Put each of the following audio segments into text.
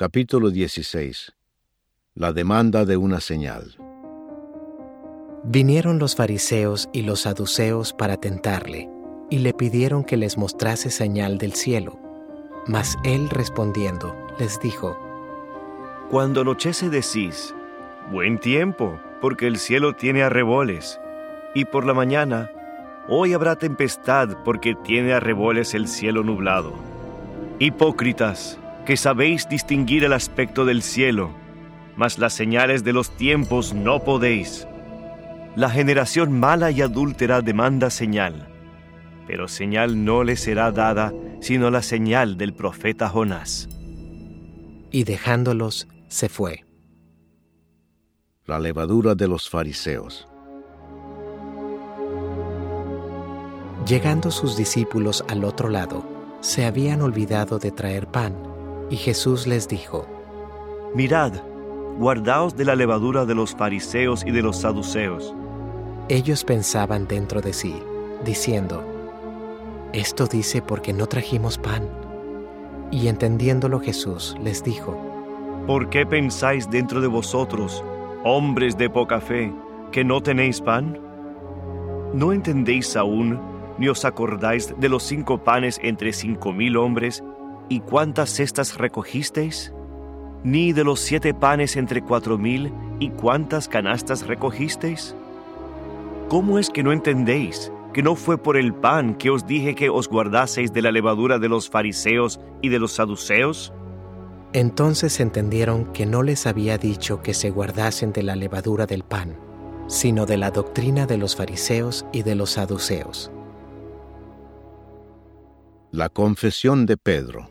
Capítulo 16 La demanda de una señal Vinieron los fariseos y los saduceos para tentarle, y le pidieron que les mostrase señal del cielo. Mas él respondiendo, les dijo, Cuando anochece decís, buen tiempo, porque el cielo tiene arreboles, y por la mañana, hoy habrá tempestad, porque tiene arreboles el cielo nublado. Hipócritas, que sabéis distinguir el aspecto del cielo, mas las señales de los tiempos no podéis. La generación mala y adúltera demanda señal, pero señal no le será dada sino la señal del profeta Jonás. Y dejándolos, se fue. La levadura de los fariseos Llegando sus discípulos al otro lado, se habían olvidado de traer pan, y Jesús les dijo, Mirad, guardaos de la levadura de los fariseos y de los saduceos. Ellos pensaban dentro de sí, diciendo, Esto dice porque no trajimos pan. Y entendiéndolo Jesús les dijo, ¿Por qué pensáis dentro de vosotros, hombres de poca fe, que no tenéis pan? ¿No entendéis aún, ni os acordáis de los cinco panes entre cinco mil hombres, y cuántas cestas recogisteis? ¿Ni de los siete panes entre cuatro mil, y cuántas canastas recogisteis? ¿Cómo es que no entendéis que no fue por el pan que os dije que os guardaseis de la levadura de los fariseos y de los saduceos? Entonces entendieron que no les había dicho que se guardasen de la levadura del pan, sino de la doctrina de los fariseos y de los saduceos. La confesión de Pedro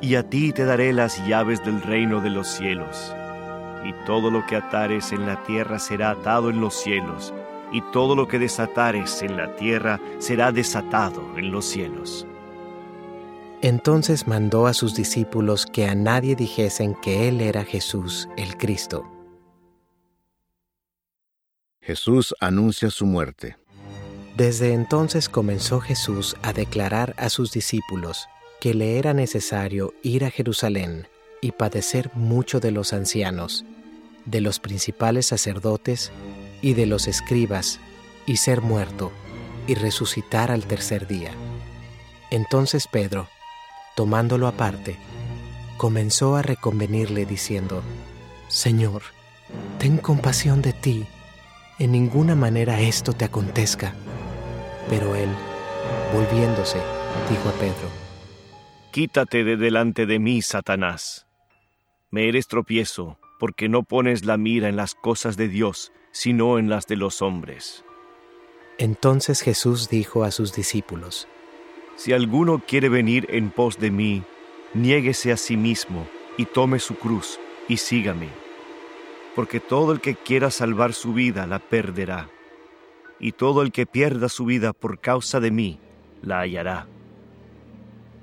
Y a ti te daré las llaves del reino de los cielos y todo lo que atares en la tierra será atado en los cielos, y todo lo que desatares en la tierra será desatado en los cielos. Entonces mandó a sus discípulos que a nadie dijesen que Él era Jesús el Cristo. Jesús anuncia su muerte. Desde entonces comenzó Jesús a declarar a sus discípulos que le era necesario ir a Jerusalén y padecer mucho de los ancianos, de los principales sacerdotes y de los escribas, y ser muerto, y resucitar al tercer día. Entonces Pedro, tomándolo aparte, comenzó a reconvenirle diciendo, Señor, ten compasión de ti, en ninguna manera esto te acontezca. Pero él, volviéndose, dijo a Pedro, Quítate de delante de mí, Satanás me eres tropiezo, porque no pones la mira en las cosas de Dios, sino en las de los hombres. Entonces Jesús dijo a sus discípulos, Si alguno quiere venir en pos de mí, niéguese a sí mismo y tome su cruz y sígame. Porque todo el que quiera salvar su vida la perderá, y todo el que pierda su vida por causa de mí la hallará.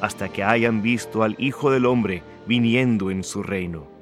hasta que hayan visto al Hijo del Hombre viniendo en su reino.